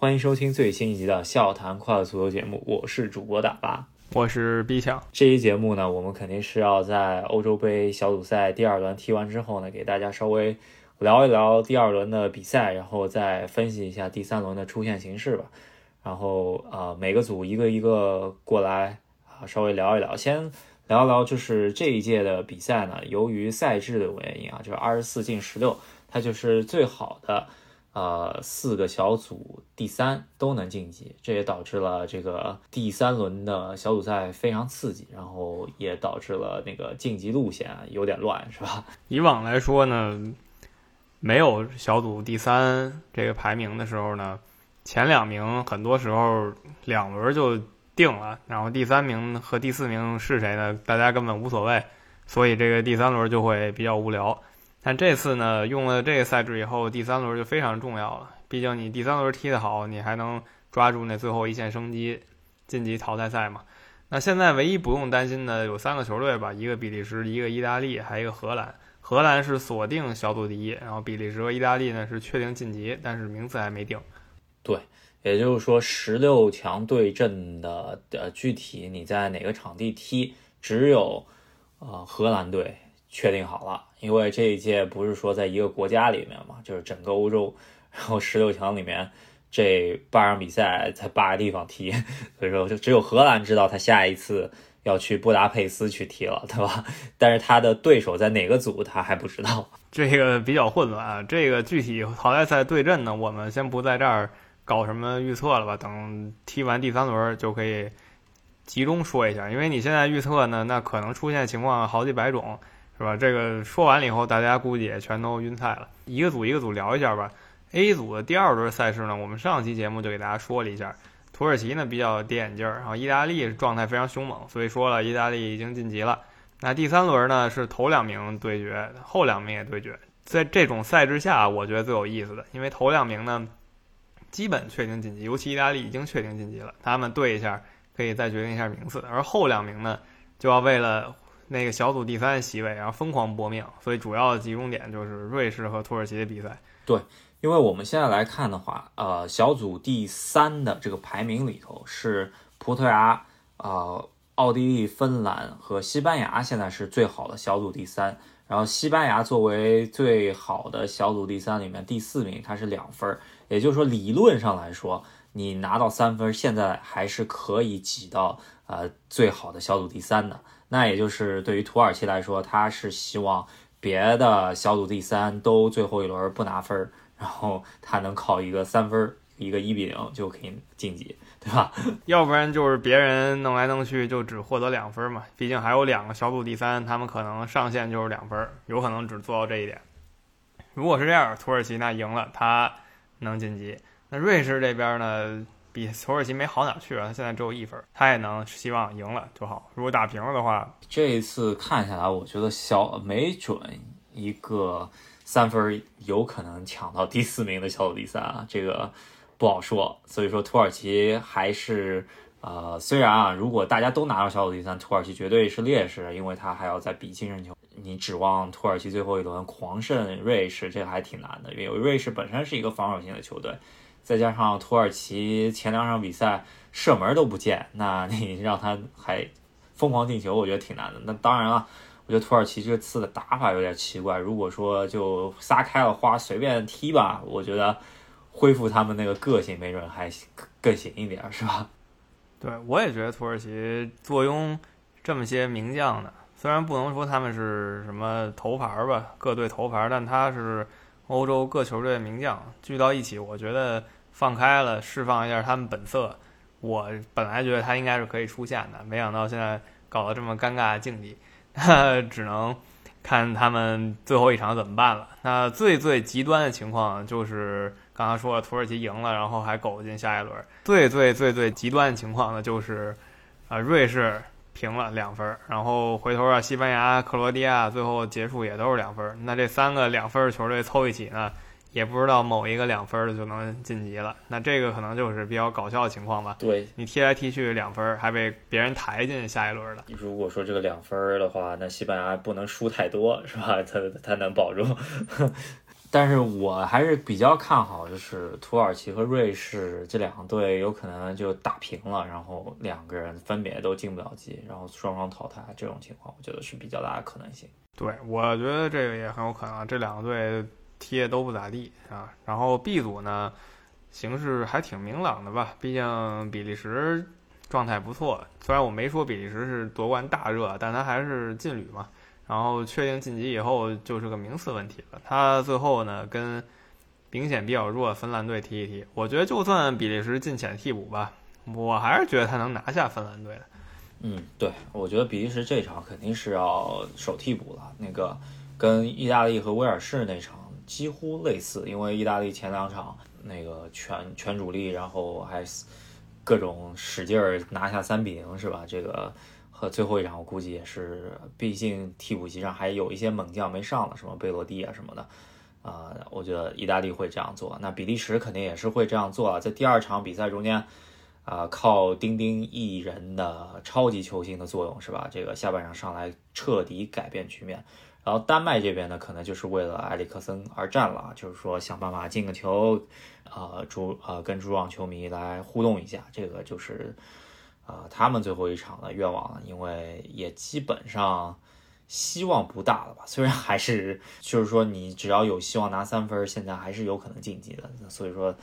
欢迎收听最新一集的《笑谈快乐足球》节目，我是主播大巴，我是 B 强。这期节目呢，我们肯定是要在欧洲杯小组赛第二轮踢完之后呢，给大家稍微聊一聊第二轮的比赛，然后再分析一下第三轮的出线形势吧。然后呃，每个组一个一个过来啊，稍微聊一聊。先聊一聊就是这一届的比赛呢，由于赛制的原因啊，就是二十四进十六，它就是最好的。呃，四个小组第三都能晋级，这也导致了这个第三轮的小组赛非常刺激，然后也导致了那个晋级路线有点乱，是吧？以往来说呢，没有小组第三这个排名的时候呢，前两名很多时候两轮就定了，然后第三名和第四名是谁呢？大家根本无所谓，所以这个第三轮就会比较无聊。但这次呢，用了这个赛制以后，第三轮就非常重要了。毕竟你第三轮踢得好，你还能抓住那最后一线生机，晋级淘汰赛嘛。那现在唯一不用担心的有三个球队吧，一个比利时，一个意大利，还有一个荷兰。荷兰是锁定小组第一，然后比利时和意大利呢是确定晋级，但是名次还没定。对，也就是说十六强对阵的呃具体你在哪个场地踢，只有呃荷兰队。确定好了，因为这一届不是说在一个国家里面嘛，就是整个欧洲，然后十六强里面这八场比赛在八个地方踢，所以说就只有荷兰知道他下一次要去布达佩斯去踢了，对吧？但是他的对手在哪个组他还不知道，这个比较混乱啊。这个具体淘汰赛对阵呢，我们先不在这儿搞什么预测了吧，等踢完第三轮就可以集中说一下，因为你现在预测呢，那可能出现情况好几百种。是吧？这个说完了以后，大家估计也全都晕菜了。一个组一个组聊一下吧。A 组的第二轮赛事呢，我们上期节目就给大家说了一下。土耳其呢比较跌眼镜儿，然后意大利状态非常凶猛，所以说了意大利已经晋级了。那第三轮呢是头两名对决，后两名也对决。在这种赛制下，我觉得最有意思的，因为头两名呢基本确定晋级，尤其意大利已经确定晋级了，他们对一下可以再决定一下名次。而后两名呢就要为了那个小组第三席位，然后疯狂搏命，所以主要的集中点就是瑞士和土耳其的比赛。对，因为我们现在来看的话，呃，小组第三的这个排名里头是葡萄牙、呃，奥地利、芬兰和西班牙，现在是最好的小组第三。然后西班牙作为最好的小组第三里面第四名，它是两分，也就是说理论上来说，你拿到三分，现在还是可以挤到呃最好的小组第三的。那也就是对于土耳其来说，他是希望别的小组第三都最后一轮不拿分，然后他能靠一个三分，一个一比零就可以晋级，对吧？要不然就是别人弄来弄去就只获得两分嘛，毕竟还有两个小组第三，他们可能上限就是两分，有可能只做到这一点。如果是这样，土耳其那赢了，他能晋级。那瑞士这边呢？比土耳其没好哪去啊！他现在只有一分，他也能希望赢了就好。如果打平了的话，这一次看下来，我觉得小没准一个三分有可能抢到第四名的小组第三啊，这个不好说。所以说土耳其还是呃，虽然啊，如果大家都拿到小组第三，土耳其绝对是劣势，因为他还要再比净胜球。你指望土耳其最后一轮狂胜瑞士，这个还挺难的，因为瑞士本身是一个防守型的球队。再加上土耳其前两场比赛射门都不见，那你 让他还疯狂进球，我觉得挺难的。那当然了，我觉得土耳其这次的打法有点奇怪。如果说就撒开了花随便踢吧，我觉得恢复他们那个个性没准还更行一点，是吧？对，我也觉得土耳其坐拥这么些名将的，虽然不能说他们是什么头牌吧，各队头牌，但他是。欧洲各球队的名将聚到一起，我觉得放开了释放一下他们本色。我本来觉得他应该是可以出现的，没想到现在搞得这么尴尬的境地，那只能看他们最后一场怎么办了。那最最极端的情况就是刚刚说了，土耳其赢了，然后还苟进下一轮。最最最最极端的情况呢，就是啊，瑞士。平了两分，然后回头啊，西班牙、克罗地亚最后结束也都是两分。那这三个两分的球队凑一起呢，也不知道某一个两分的就能晋级了。那这个可能就是比较搞笑的情况吧？对你踢来踢去两分，还被别人抬进下一轮了。如果说这个两分的话，那西班牙不能输太多，是吧？他他能保住。但是我还是比较看好，就是土耳其和瑞士这两队有可能就打平了，然后两个人分别都进不了级，然后双双淘汰这种情况，我觉得是比较大的可能性。对，我觉得这个也很有可能，这两个队踢的都不咋地啊。然后 B 组呢，形势还挺明朗的吧，毕竟比利时状态不错，虽然我没说比利时是夺冠大热，但他还是劲旅嘛。然后确定晋级以后就是个名次问题了。他最后呢跟明显比较弱的芬兰队踢一踢，我觉得就算比利时进浅替补吧，我还是觉得他能拿下芬兰队的。嗯，对，我觉得比利时这场肯定是要守替补了。那个跟意大利和威尔士那场几乎类似，因为意大利前两场那个全全主力，然后还各种使劲儿拿下三比零，是吧？这个。和最后一场，我估计也是，毕竟替补席上还有一些猛将没上了，什么贝罗蒂啊什么的，啊，我觉得意大利会这样做，那比利时肯定也是会这样做啊，在第二场比赛中间，啊，靠丁丁一人的超级球星的作用是吧？这个下半场上来彻底改变局面，然后丹麦这边呢，可能就是为了埃里克森而战了，就是说想办法进个球，呃，主呃跟主场球迷来互动一下，这个就是。啊，他们最后一场的愿望，因为也基本上希望不大了吧？虽然还是就是说，你只要有希望拿三分，现在还是有可能晋级的。所以说，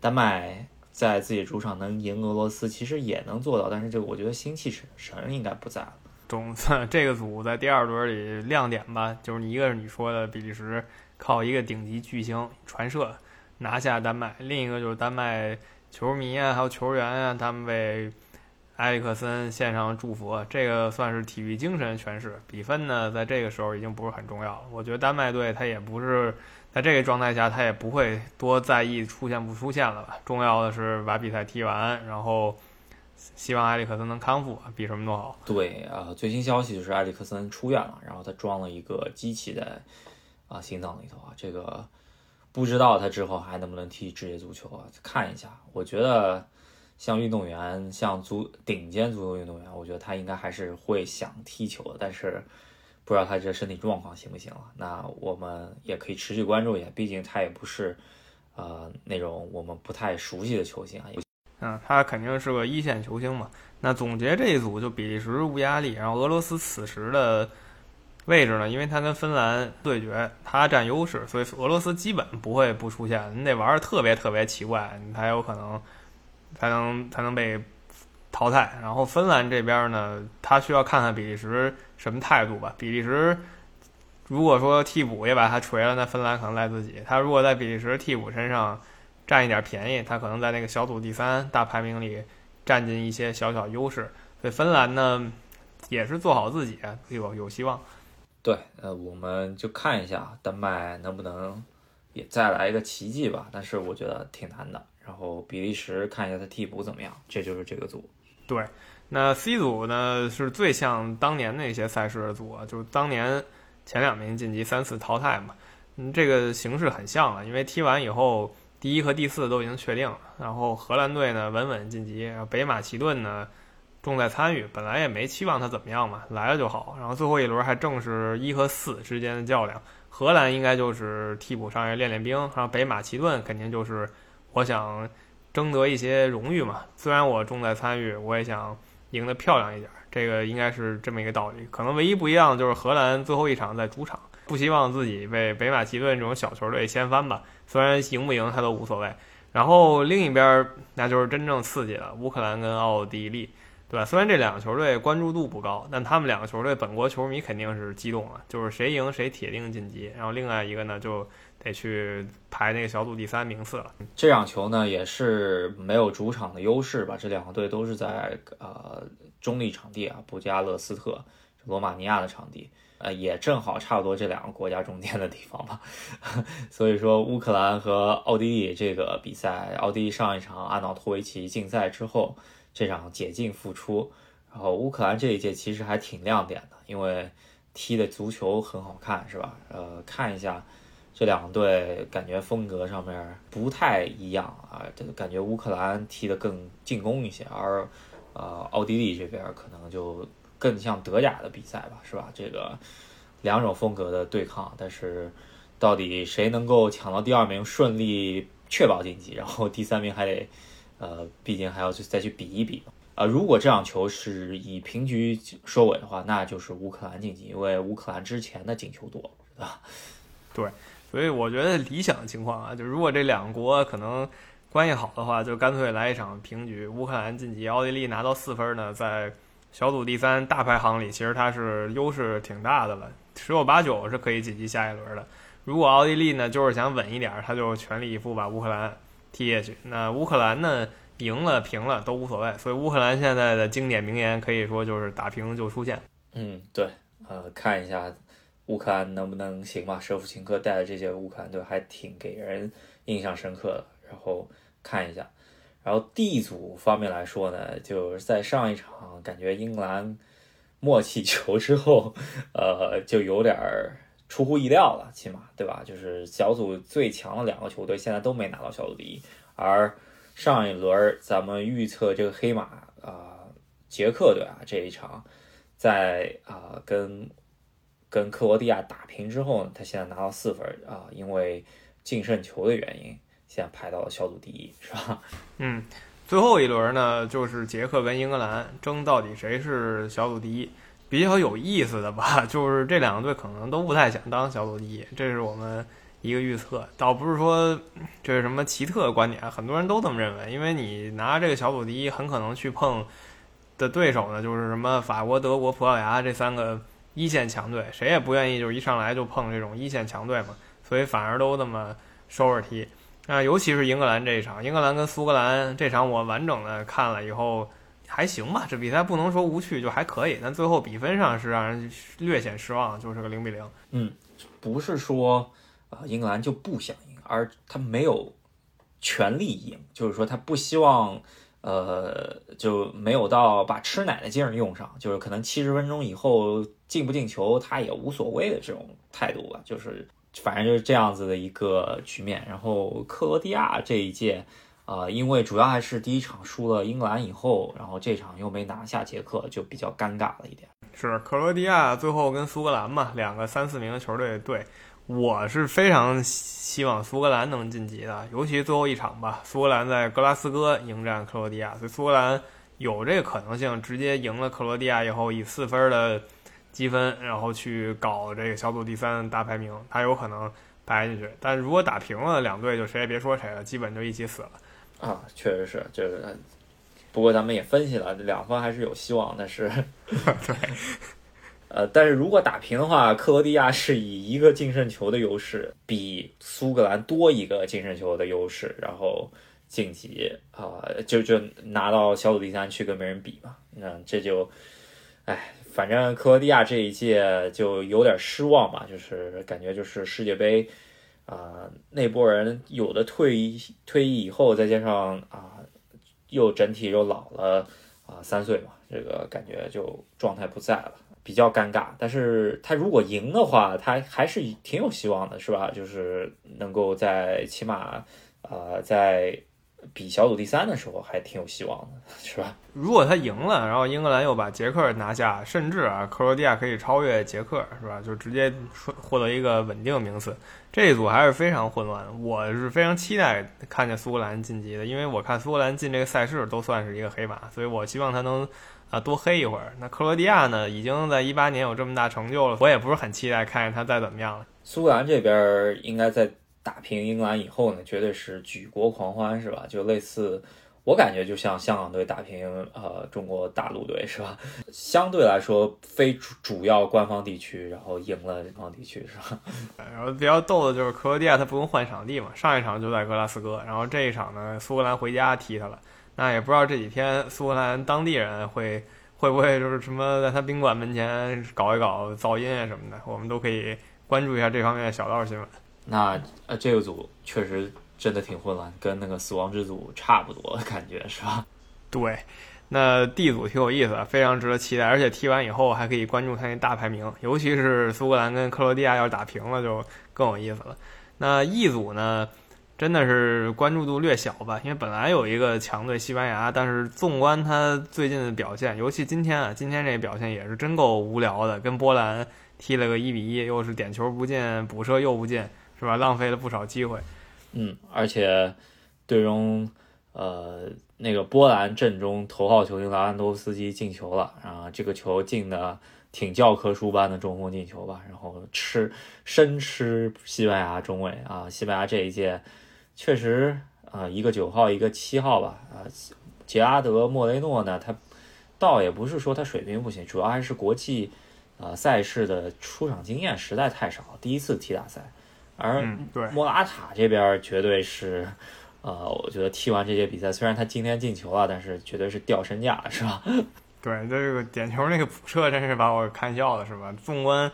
丹麦在自己主场能赢俄罗斯，其实也能做到。但是这个我觉得新气神应该不在了。总算 这个组在第二轮里亮点吧，就是你一个是你说的比利时靠一个顶级巨星传射拿下丹麦，另一个就是丹麦球迷啊，还有球员啊，他们为。埃里克森献上祝福，这个算是体育精神诠释。比分呢，在这个时候已经不是很重要了。我觉得丹麦队他也不是在这个状态下，他也不会多在意出现不出现了吧。重要的是把比赛踢完，然后希望埃里克森能康复，比什么都好。对啊，最新消息就是埃里克森出院了，然后他装了一个机器在啊心脏里头啊，这个不知道他之后还能不能踢职业足球啊？看一下，我觉得。像运动员，像足顶尖足球运动员，我觉得他应该还是会想踢球的，但是不知道他这身体状况行不行了。那我们也可以持续关注一下，毕竟他也不是呃那种我们不太熟悉的球星啊。嗯，他肯定是个一线球星嘛。那总结这一组，就比利时无压力，然后俄罗斯此时的位置呢，因为他跟芬兰对决，他占优势，所以俄罗斯基本不会不出现。你得玩的特别特别奇怪，你才有可能。才能才能被淘汰。然后芬兰这边呢，他需要看看比利时什么态度吧。比利时如果说替补也把他锤了，那芬兰可能赖自己。他如果在比利时替补身上占一点便宜，他可能在那个小组第三大排名里占尽一些小小优势。所以芬兰呢，也是做好自己，有有希望。对，呃，我们就看一下丹麦能不能也再来一个奇迹吧。但是我觉得挺难的。然后比利时看一下他替补怎么样，这就是这个组。对，那 C 组呢是最像当年那些赛事的组，啊就是当年前两名晋级三次淘汰嘛，嗯，这个形式很像了。因为踢完以后，第一和第四都已经确定了，然后荷兰队呢稳稳晋级，然后北马其顿呢重在参与，本来也没期望他怎么样嘛，来了就好。然后最后一轮还正是一和四之间的较量，荷兰应该就是替补上来练练兵，然后北马其顿肯定就是。我想争得一些荣誉嘛，虽然我重在参与，我也想赢得漂亮一点。这个应该是这么一个道理。可能唯一不一样就是荷兰最后一场在主场，不希望自己被北马其顿这种小球队掀翻吧。虽然赢不赢他都无所谓。然后另一边那就是真正刺激了，乌克兰跟奥地利，对吧？虽然这两个球队关注度不高，但他们两个球队本国球迷肯定是激动了，就是谁赢谁铁定晋级。然后另外一个呢就。得去排那个小组第三名次了。这场球呢也是没有主场的优势吧？这两个队都是在呃中立场地啊，布加勒斯特，罗马尼亚的场地，呃也正好差不多这两个国家中间的地方吧。所以说乌克兰和奥地利这个比赛，奥地利上一场阿瑙托维奇禁赛之后，这场解禁复出，然后乌克兰这一届其实还挺亮点的，因为踢的足球很好看，是吧？呃，看一下。这两队感觉风格上面不太一样啊，这个感觉乌克兰踢得更进攻一些，而呃奥地利这边可能就更像德甲的比赛吧，是吧？这个两种风格的对抗，但是到底谁能够抢到第二名，顺利确保晋级，然后第三名还得，呃，毕竟还要去再去比一比啊。呃，如果这场球是以平局收尾的话，那就是乌克兰晋级，因为乌克兰之前的进球多，对吧？对，所以我觉得理想情况啊，就如果这两国可能关系好的话，就干脆来一场平局，乌克兰晋级，奥地利拿到四分呢，在小组第三大排行里，其实它是优势挺大的了，十有八九是可以晋级下一轮的。如果奥地利呢就是想稳一点，他就全力以赴把乌克兰踢下去。那乌克兰呢？赢了平了都无所谓，所以乌克兰现在的经典名言可以说就是打平就出现。嗯，对，呃，看一下乌克兰能不能行吧。舍甫琴科带的这届乌克兰队还挺给人印象深刻的。然后看一下，然后 D 组方面来说呢，就是在上一场感觉英格兰默契球之后，呃，就有点出乎意料了，起码对吧？就是小组最强的两个球队现在都没拿到小组第一，而上一轮咱们预测这个黑马啊，捷克队啊这一场，在啊跟跟克罗地亚打平之后，他现在拿到四分啊，因为净胜球的原因，现在排到了小组第一，是吧？嗯，最后一轮呢，就是捷克跟英格兰争到底谁是小组第一。比较有意思的吧，就是这两个队可能都不太想当小组第一，这是我们。一个预测，倒不是说这是什么奇特的观点，很多人都这么认为。因为你拿这个小组第一，很可能去碰的对手呢，就是什么法国、德国、葡萄牙这三个一线强队，谁也不愿意就是一上来就碰这种一线强队嘛，所以反而都那么收着踢。啊，尤其是英格兰这一场，英格兰跟苏格兰这场，我完整的看了以后还行吧，这比赛不能说无趣，就还可以。但最后比分上是让人略显失望，就是个零比零。嗯，不是说。啊，英格兰就不想赢，而他没有全力赢，就是说他不希望，呃，就没有到把吃奶的劲儿用上，就是可能七十分钟以后进不进球他也无所谓的这种态度吧，就是反正就是这样子的一个局面。然后克罗地亚这一届，啊，因为主要还是第一场输了英格兰以后，然后这场又没拿下捷克，就比较尴尬了一点。是克罗地亚最后跟苏格兰嘛，两个三四名的球队对。我是非常希望苏格兰能晋级的，尤其最后一场吧。苏格兰在格拉斯哥迎战克罗地亚，所以苏格兰有这个可能性直接赢了克罗地亚以后，以四分的积分，然后去搞这个小组第三大排名，他有可能排进去。但如果打平了，两队就谁也别说谁了，基本就一起死了。啊，确实是，这个。不过咱们也分析了，两方还是有希望，但是对。呃，但是如果打平的话，克罗地亚是以一个净胜球的优势，比苏格兰多一个净胜球的优势，然后晋级啊，就就拿到小组第三去跟别人比嘛。那这就，哎，反正克罗地亚这一届就有点失望吧，就是感觉就是世界杯啊，那波人有的退役退役以后，再加上啊，又整体又老了啊三岁嘛，这个感觉就状态不在了。比较尴尬，但是他如果赢的话，他还是挺有希望的，是吧？就是能够在起码，呃，在比小组第三的时候还挺有希望的，是吧？如果他赢了，然后英格兰又把捷克拿下，甚至啊，克罗地亚可以超越捷克，是吧？就直接获得一个稳定名次，这一组还是非常混乱。我是非常期待看见苏格兰晋级的，因为我看苏格兰进这个赛事都算是一个黑马，所以我希望他能。啊，多黑一会儿。那克罗地亚呢，已经在一八年有这么大成就了，我也不是很期待看见他再怎么样了。苏格兰这边应该在打平英格兰以后呢，绝对是举国狂欢，是吧？就类似，我感觉就像香港队打平呃中国大陆队，是吧？相对来说，非主主要官方地区，然后赢了官方地区，是吧？然后比较逗的就是克罗地亚他不用换场地嘛，上一场就在格拉斯哥，然后这一场呢，苏格兰回家踢他了。那也不知道这几天苏格兰当地人会会不会就是什么在他宾馆门前搞一搞噪音啊什么的，我们都可以关注一下这方面的小道新闻。那呃，这个组确实真的挺混乱，跟那个死亡之组差不多的感觉是吧？对，那 D 组挺有意思，非常值得期待，而且踢完以后还可以关注他那大排名，尤其是苏格兰跟克罗地亚要是打平了就更有意思了。那 E 组呢？真的是关注度略小吧，因为本来有一个强队西班牙，但是纵观他最近的表现，尤其今天啊，今天这表现也是真够无聊的，跟波兰踢了个一比一，又是点球不进，补射又不进，是吧？浪费了不少机会。嗯，而且队中呃那个波兰阵中头号球星拉万多夫斯基进球了，啊，这个球进的挺教科书般的中锋进球吧，然后吃生吃西班牙中卫啊，西班牙这一届确实啊一个九号一个七号吧，啊杰拉德莫雷诺呢他倒也不是说他水平不行，主要还是国际呃赛事的出场经验实在太少，第一次踢大赛。而莫拉塔这边绝对是，呃，我觉得踢完这届比赛，虽然他今天进球了，但是绝对是掉身价，是吧？对，这个点球那个补射真是把我看笑了，是吧？纵观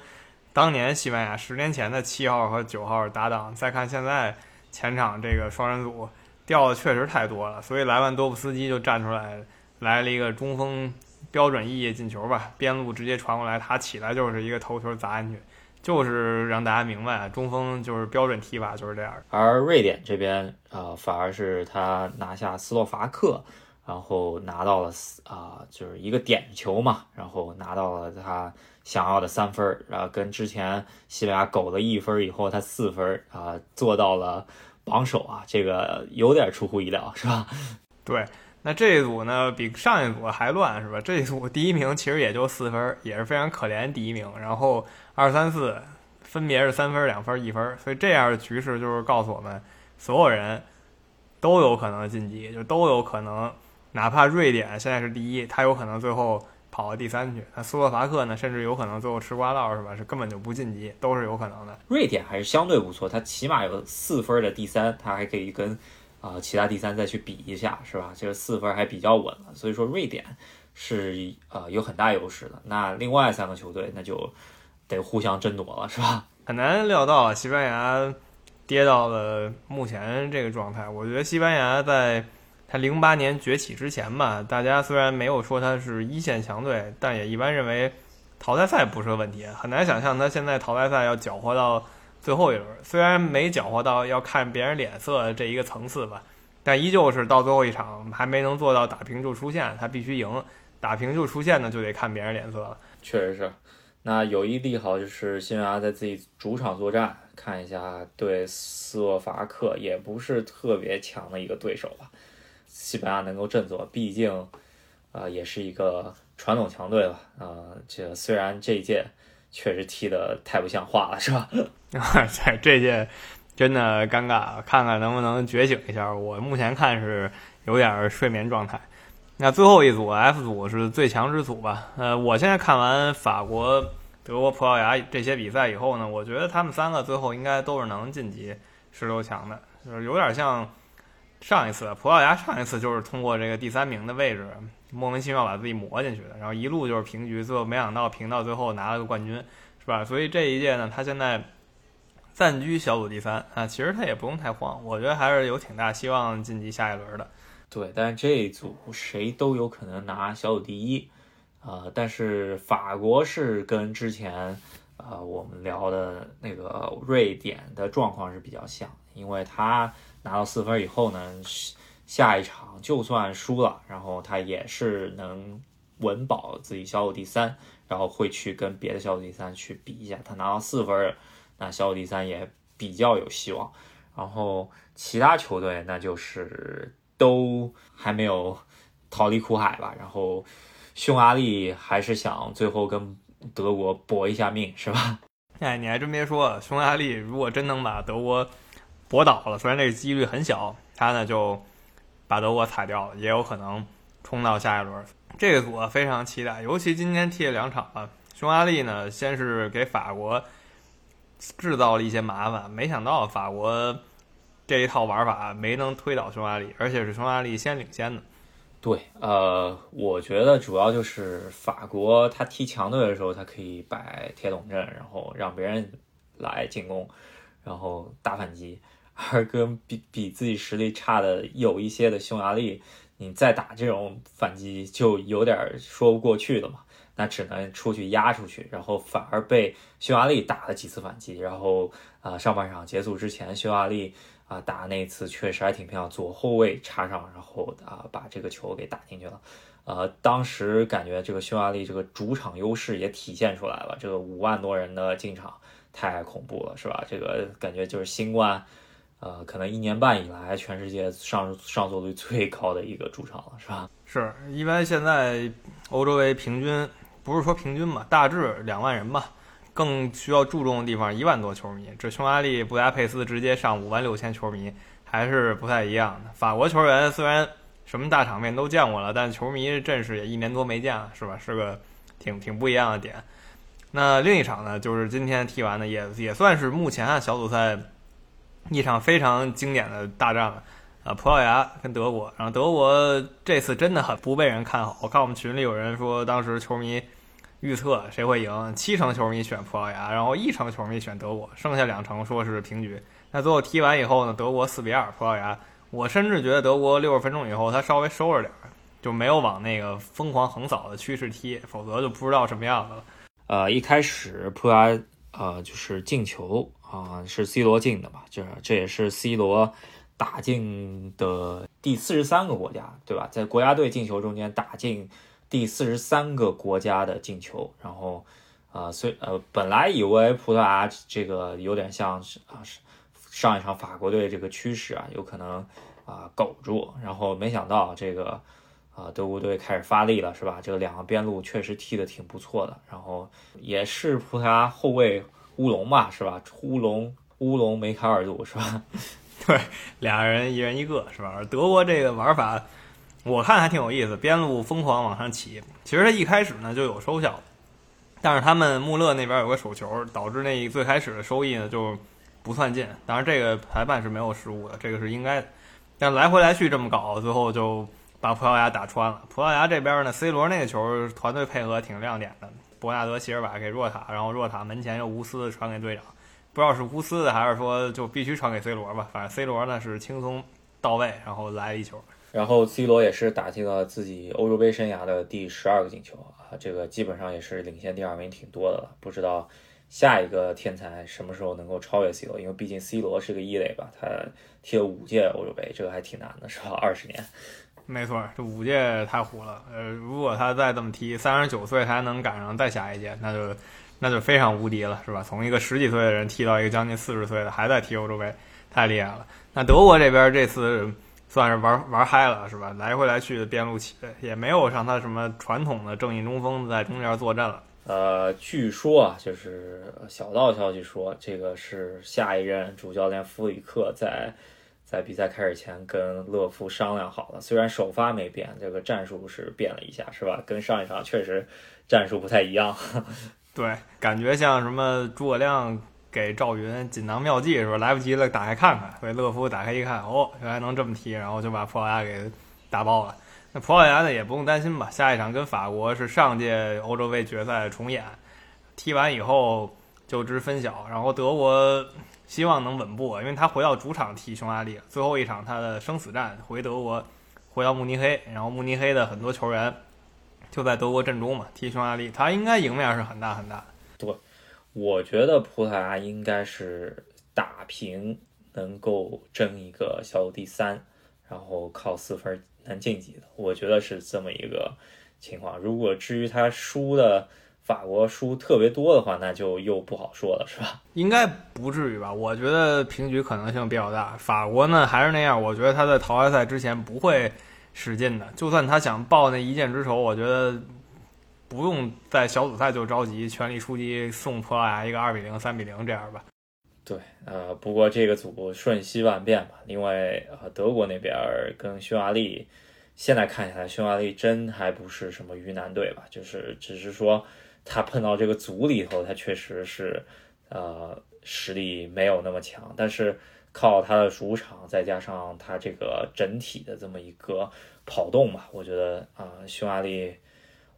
当年西班牙十年前的七号和九号搭档，再看现在前场这个双人组掉的确实太多了，所以莱万多夫斯基就站出来来了一个中锋标准意义进球吧，边路直接传过来，他起来就是一个头球砸进去。就是让大家明白，中锋就是标准踢法就是这样。而瑞典这边，呃，反而是他拿下斯洛伐克，然后拿到了啊，就是一个点球嘛，然后拿到了他想要的三分，然后跟之前西班牙苟了一分以后，他四分啊，做到了榜首啊，这个有点出乎意料，是吧？对。那这一组呢，比上一组还乱，是吧？这一组第一名其实也就四分，也是非常可怜第一名。然后二三四分别是三分、两分、一分，所以这样的局势就是告诉我们，所有人都有可能晋级，就都有可能，哪怕瑞典现在是第一，他有可能最后跑到第三去。那斯洛伐克呢，甚至有可能最后吃瓜烙，是吧？是根本就不晋级，都是有可能的。瑞典还是相对不错，他起码有四分的第三，他还可以跟。啊，其他第三再去比一下，是吧？这个四分还比较稳了，所以说瑞典是呃有很大优势的。那另外三个球队那就得互相争夺了，是吧？很难料到西班牙跌到了目前这个状态。我觉得西班牙在他零八年崛起之前吧，大家虽然没有说他是一线强队，但也一般认为淘汰赛不是个问题。很难想象他现在淘汰赛要搅和到。最后一轮虽然没搅和到要看别人脸色这一个层次吧，但依旧是到最后一场还没能做到打平就出线，他必须赢，打平就出线呢就得看别人脸色了。确实是，那有一利好就是西班牙在自己主场作战，看一下对斯洛伐克也不是特别强的一个对手吧，西班牙能够振作，毕竟，呃，也是一个传统强队吧，呃，这虽然这一届。确实踢得太不像话了，是吧？在 这届真的尴尬，看看能不能觉醒一下。我目前看是有点睡眠状态。那最后一组 F 组是最强之组吧？呃，我现在看完法国、德国、葡萄牙这些比赛以后呢，我觉得他们三个最后应该都是能晋级十六强的，就是有点像上一次葡萄牙上一次就是通过这个第三名的位置。莫名其妙把自己磨进去的，然后一路就是平局，最后没想到平到最后拿了个冠军，是吧？所以这一届呢，他现在暂居小组第三啊，其实他也不用太慌，我觉得还是有挺大希望晋级下一轮的。对，但这一组谁都有可能拿小组第一啊，但是法国是跟之前呃我们聊的那个瑞典的状况是比较像，因为他拿到四分以后呢。下一场就算输了，然后他也是能稳保自己小组第三，然后会去跟别的小组第三去比一下，他拿到四分，那小组第三也比较有希望。然后其他球队那就是都还没有逃离苦海吧。然后匈牙利还是想最后跟德国搏一下命，是吧？哎，你还真别说，匈牙利如果真能把德国搏倒了，虽然这个几率很小，他呢就。把德国踩掉了，也有可能冲到下一轮。这个组非常期待，尤其今天踢了两场了。匈牙利呢，先是给法国制造了一些麻烦，没想到法国这一套玩法没能推倒匈牙利，而且是匈牙利先领先的。对，呃，我觉得主要就是法国他踢强队的时候，他可以摆铁桶阵，然后让别人来进攻，然后打反击。而跟比比自己实力差的有一些的匈牙利，你再打这种反击就有点说不过去了嘛。那只能出去压出去，然后反而被匈牙利打了几次反击。然后啊，上半场结束之前，匈牙利啊打那次确实还挺漂亮，左后卫插上，然后啊把这个球给打进去了。呃，当时感觉这个匈牙利这个主场优势也体现出来了，这个五万多人的进场。太恐怖了，是吧？这个感觉就是新冠，呃，可能一年半以来全世界上上座率最高的一个主场了，是吧？是因为现在欧洲杯平均不是说平均吧，大致两万人吧，更需要注重的地方一万多球迷。这匈牙利布达佩斯直接上五万六千球迷，还是不太一样的。法国球员虽然什么大场面都见过了，但球迷阵势也一年多没见了，是吧？是个挺挺不一样的点。那另一场呢，就是今天踢完的，也也算是目前啊小组赛一场非常经典的大战了。啊，葡萄牙跟德国，然后德国这次真的很不被人看好。我看我们群里有人说，当时球迷预测谁会赢，七成球迷选葡萄牙，然后一成球迷选德国，剩下两成说是平局。那最后踢完以后呢，德国四比二葡萄牙。我甚至觉得德国六十分钟以后他稍微收着点儿，就没有往那个疯狂横扫的趋势踢，否则就不知道什么样子了。呃，一开始葡萄牙呃就是进球啊，是 C 罗进的嘛，就是这也是 C 罗。打进的第四十三个国家，对吧？在国家队进球中间打进第四十三个国家的进球，然后，呃，虽呃，本来以为葡萄牙这个有点像是啊，是上一场法国队这个趋势啊，有可能啊苟住，然后没想到这个啊德国队开始发力了，是吧？这个两个边路确实踢得挺不错的，然后也是葡萄牙后卫乌龙嘛，是吧？乌龙乌龙梅开二度，是吧？对，俩人一人一个，是吧？德国这个玩法，我看还挺有意思，边路疯狂往上起。其实他一开始呢就有收效，但是他们穆勒那边有个手球，导致那最开始的收益呢就不算进。当然这个裁判是没有失误的，这个是应该的。但来回来去这么搞，最后就把葡萄牙打穿了。葡萄牙这边呢，C 罗那个球团队配合挺亮点的，伯纳德席尔瓦给若塔，然后若塔门前又无私的传给队长。不知道是无私的还是说就必须传给 C 罗吧，反正 C 罗呢是轻松到位，然后来一球。然后 C 罗也是打进了自己欧洲杯生涯的第十二个进球啊，这个基本上也是领先第二名挺多的了。不知道下一个天才什么时候能够超越 C 罗，因为毕竟 C 罗是个一类吧，他踢了五届欧洲杯，这个还挺难的，是吧？二十年。没错，这五届太虎了。呃，如果他再这么踢，三十九岁还能赶上再下一届，那就。那就非常无敌了，是吧？从一个十几岁的人踢到一个将近四十岁的，还在踢欧洲杯，太厉害了。那德国这边这次算是玩玩嗨了，是吧？来回来去的边路起，也没有像他什么传统的正义中锋在中间坐镇了。呃，据说啊，就是小道消息说，这个是下一任主教练弗里克在在比赛开始前跟勒夫商量好了，虽然首发没变，这个战术是变了一下，是吧？跟上一场确实战术不太一样。对，感觉像什么诸葛亮给赵云锦囊妙计是吧？来不及了，打开看看。所以勒夫打开一看，哦，原来能这么踢，然后就把葡萄牙给打爆了。那葡萄牙呢，也不用担心吧？下一场跟法国是上届欧洲杯决赛重演，踢完以后就知分晓。然后德国希望能稳步，因为他回到主场踢匈牙利，最后一场他的生死战回德国，回到慕尼黑，然后慕尼黑的很多球员。就在德国阵中嘛，踢匈牙利，他应该赢面是很大很大的。对，我觉得葡萄牙应该是打平，能够争一个小组第三，然后靠四分能晋级的。我觉得是这么一个情况。如果至于他输的法国输特别多的话，那就又不好说了，是吧？应该不至于吧？我觉得平局可能性比较大。法国呢还是那样，我觉得他在淘汰赛之前不会。使劲的，就算他想报那一箭之仇，我觉得不用在小组赛就着急，全力出击送葡萄牙一个二比零、三比零这样吧。对，呃，不过这个组瞬息万变吧，因为呃德国那边跟匈牙利，现在看起来匈牙利真还不是什么鱼腩队吧，就是只是说他碰到这个组里头，他确实是呃实力没有那么强，但是。靠他的主场，再加上他这个整体的这么一个跑动吧，我觉得啊，匈牙利，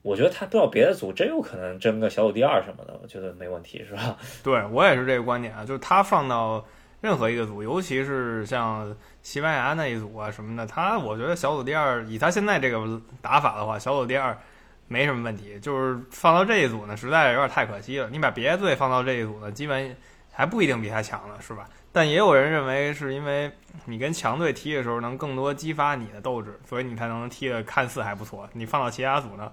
我觉得他到别的组真有可能争个小组第二什么的，我觉得没问题，是吧？对我也是这个观点啊，就是他放到任何一个组，尤其是像西班牙那一组啊什么的，他我觉得小组第二，以他现在这个打法的话，小组第二没什么问题。就是放到这一组呢，实在有点太可惜了。你把别的队放到这一组呢，基本还不一定比他强呢，是吧？但也有人认为，是因为你跟强队踢的时候，能更多激发你的斗志，所以你才能踢的看似还不错。你放到其他组呢，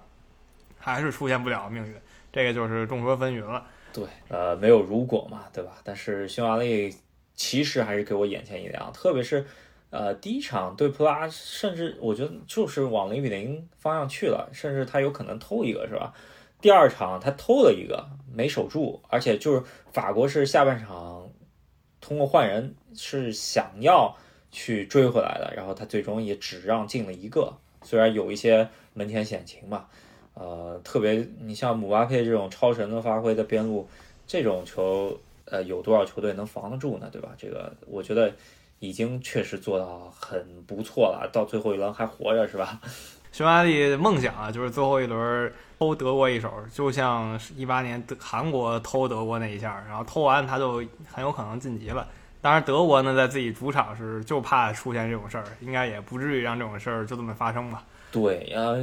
还是出现不了命运。这个就是众说纷纭了。对，呃，没有如果嘛，对吧？但是匈牙利其实还是给我眼前一亮，特别是呃第一场对普拉，甚至我觉得就是往零比零方向去了，甚至他有可能偷一个，是吧？第二场他偷了一个没守住，而且就是法国是下半场通过换人是想要去追回来的，然后他最终也只让进了一个，虽然有一些门前险情嘛。呃，特别你像姆巴佩这种超神的发挥的边路，这种球，呃，有多少球队能防得住呢？对吧？这个我觉得已经确实做到很不错了，到最后一轮还活着，是吧？匈牙利梦想啊，就是最后一轮偷德国一手，就像一八年德韩国偷德国那一下，然后偷完他就很有可能晋级了。当然，德国呢在自己主场是就怕出现这种事儿，应该也不至于让这种事儿就这么发生吧。对呀，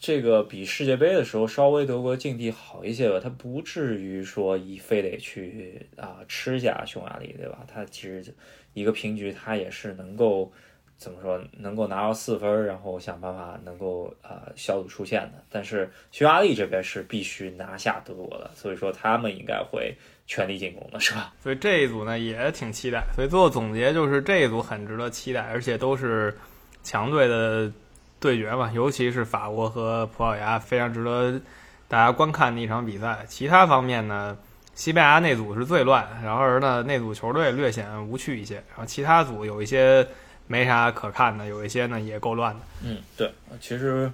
这个比世界杯的时候稍微德国境地好一些吧，他不至于说一非得去啊吃下匈牙利，对吧？他其实一个平局，他也是能够怎么说，能够拿到四分，然后想办法能够呃小组出线的。但是匈牙利这边是必须拿下德国的，所以说他们应该会全力进攻的，是吧？所以这一组呢也挺期待。所以最后总结就是这一组很值得期待，而且都是强队的。对决嘛，尤其是法国和葡萄牙，非常值得大家观看的一场比赛。其他方面呢，西班牙那组是最乱，然而呢，那组球队略显无趣一些。然后其他组有一些没啥可看的，有一些呢也够乱的。嗯，对，其实，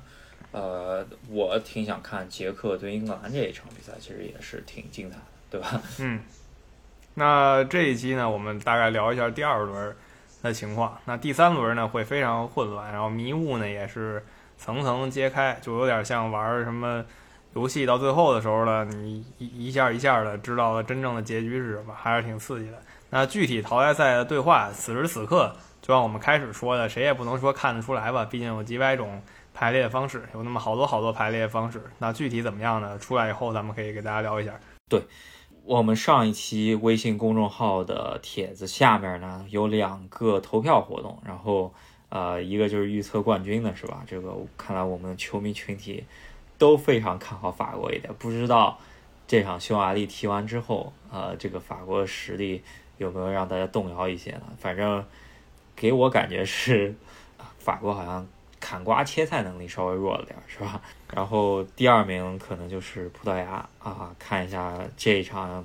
呃，我挺想看捷克对英格兰这一场比赛，其实也是挺精彩的，对吧？嗯，那这一期呢，我们大概聊一下第二轮。的情况，那第三轮呢会非常混乱，然后迷雾呢也是层层揭开，就有点像玩什么游戏，到最后的时候呢，你一一下一下的知道了真正的结局是什么，还是挺刺激的。那具体淘汰赛的对话，此时此刻就像我们开始说的，谁也不能说看得出来吧，毕竟有几百种排列方式，有那么好多好多排列方式。那具体怎么样呢？出来以后咱们可以给大家聊一下。对。我们上一期微信公众号的帖子下面呢有两个投票活动，然后呃一个就是预测冠军的是吧？这个看来我们球迷群体都非常看好法国一点，不知道这场匈牙利踢完之后，呃这个法国的实力有没有让大家动摇一些呢？反正给我感觉是法国好像。砍瓜切菜能力稍微弱了点，是吧？然后第二名可能就是葡萄牙啊，看一下这一场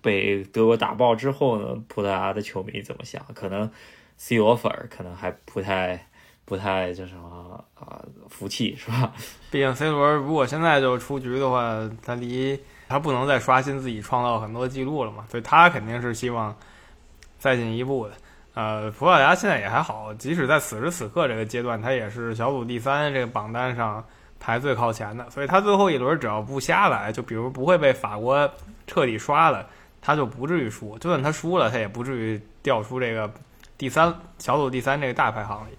被德国打爆之后呢，葡萄牙的球迷怎么想？可能 C 罗粉可能还不太、不太叫什么啊服气，是吧？毕竟 C 罗如果现在就出局的话，他离他不能再刷新自己创造很多记录了嘛，所以他肯定是希望再进一步的。呃，葡萄牙现在也还好，即使在此时此刻这个阶段，他也是小组第三，这个榜单上排最靠前的。所以他最后一轮只要不瞎来，就比如不会被法国彻底刷了，他就不至于输。就算他输了，他也不至于掉出这个第三小组第三这个大排行里。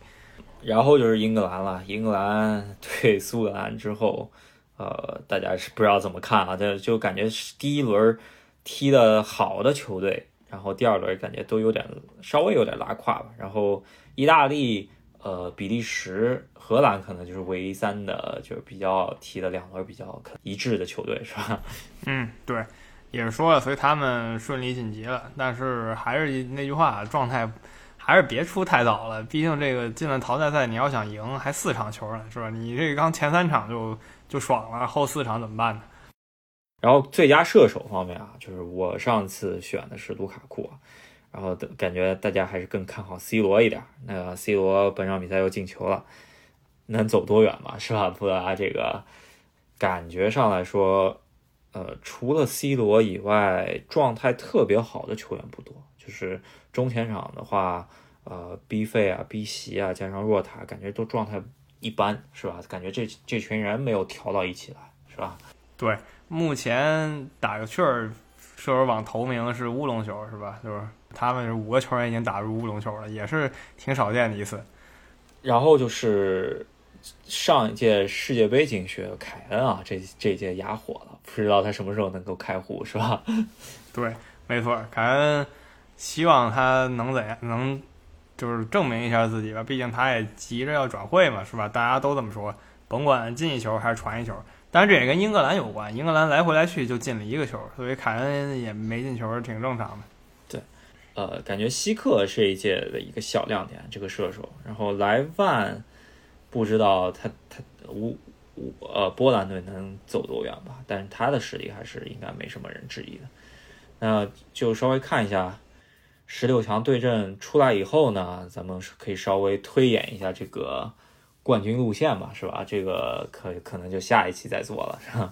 然后就是英格兰了，英格兰 对苏格兰之后，呃，大家是不知道怎么看啊？就就感觉第一轮踢的好的球队。然后第二轮感觉都有点稍微有点拉胯吧。然后意大利、呃比利时、荷兰可能就是唯三的，就是比较踢的两轮比较一致的球队，是吧？嗯，对，也是说了，所以他们顺利晋级了。但是还是那句话，状态还是别出太早了。毕竟这个进了淘汰赛，你要想赢，还四场球呢，是吧？你这刚前三场就就爽了，后四场怎么办呢？然后最佳射手方面啊，就是我上次选的是卢卡库啊，然后感觉大家还是更看好 C 罗一点。那个 C 罗本场比赛又进球了，能走多远嘛？是吧？葡萄牙这个感觉上来说，呃，除了 C 罗以外，状态特别好的球员不多。就是中前场的话，呃，B 费啊、B 席啊，加上若塔，感觉都状态一般，是吧？感觉这这群人没有调到一起来，是吧？对。目前打个趣儿，射手榜头名是乌龙球，是吧？就是他们是五个球员已经打入乌龙球了，也是挺少见的一次。然后就是上一届世界杯金靴凯恩啊，这这届哑火了，不知道他什么时候能够开户，是吧？对，没错，凯恩希望他能怎样，能就是证明一下自己吧。毕竟他也急着要转会嘛，是吧？大家都这么说。甭管进一球还是传一球。当然这也跟英格兰有关，英格兰来回来去就进了一个球，所以凯恩也没进球挺正常的。对，呃，感觉希克是一届的一个小亮点，这个射手。然后莱万不知道他他乌乌呃波兰队能走多远吧，但是他的实力还是应该没什么人质疑的。那就稍微看一下十六强对阵出来以后呢，咱们可以稍微推演一下这个冠军路线吧，是吧？这个可可能就下一期再做了，是吧？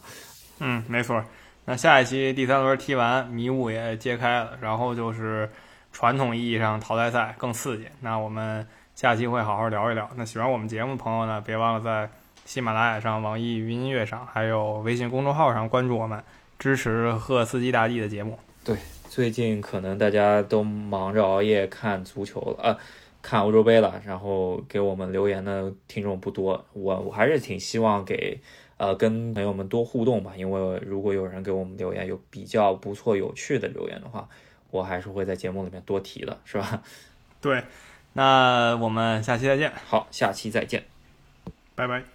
嗯，没错。那下一期第三轮踢完，迷雾也揭开了，然后就是传统意义上淘汰赛更刺激。那我们下期会好好聊一聊。那喜欢我们节目的朋友呢，别忘了在喜马拉雅上、网易云音乐上，还有微信公众号上关注我们，支持赫斯基大帝的节目。对，最近可能大家都忙着熬夜看足球了，啊，看欧洲杯了，然后给我们留言的听众不多。我我还是挺希望给呃跟朋友们多互动吧，因为如果有人给我们留言有比较不错有趣的留言的话，我还是会在节目里面多提的，是吧？对，那我们下期再见。好，下期再见，拜拜。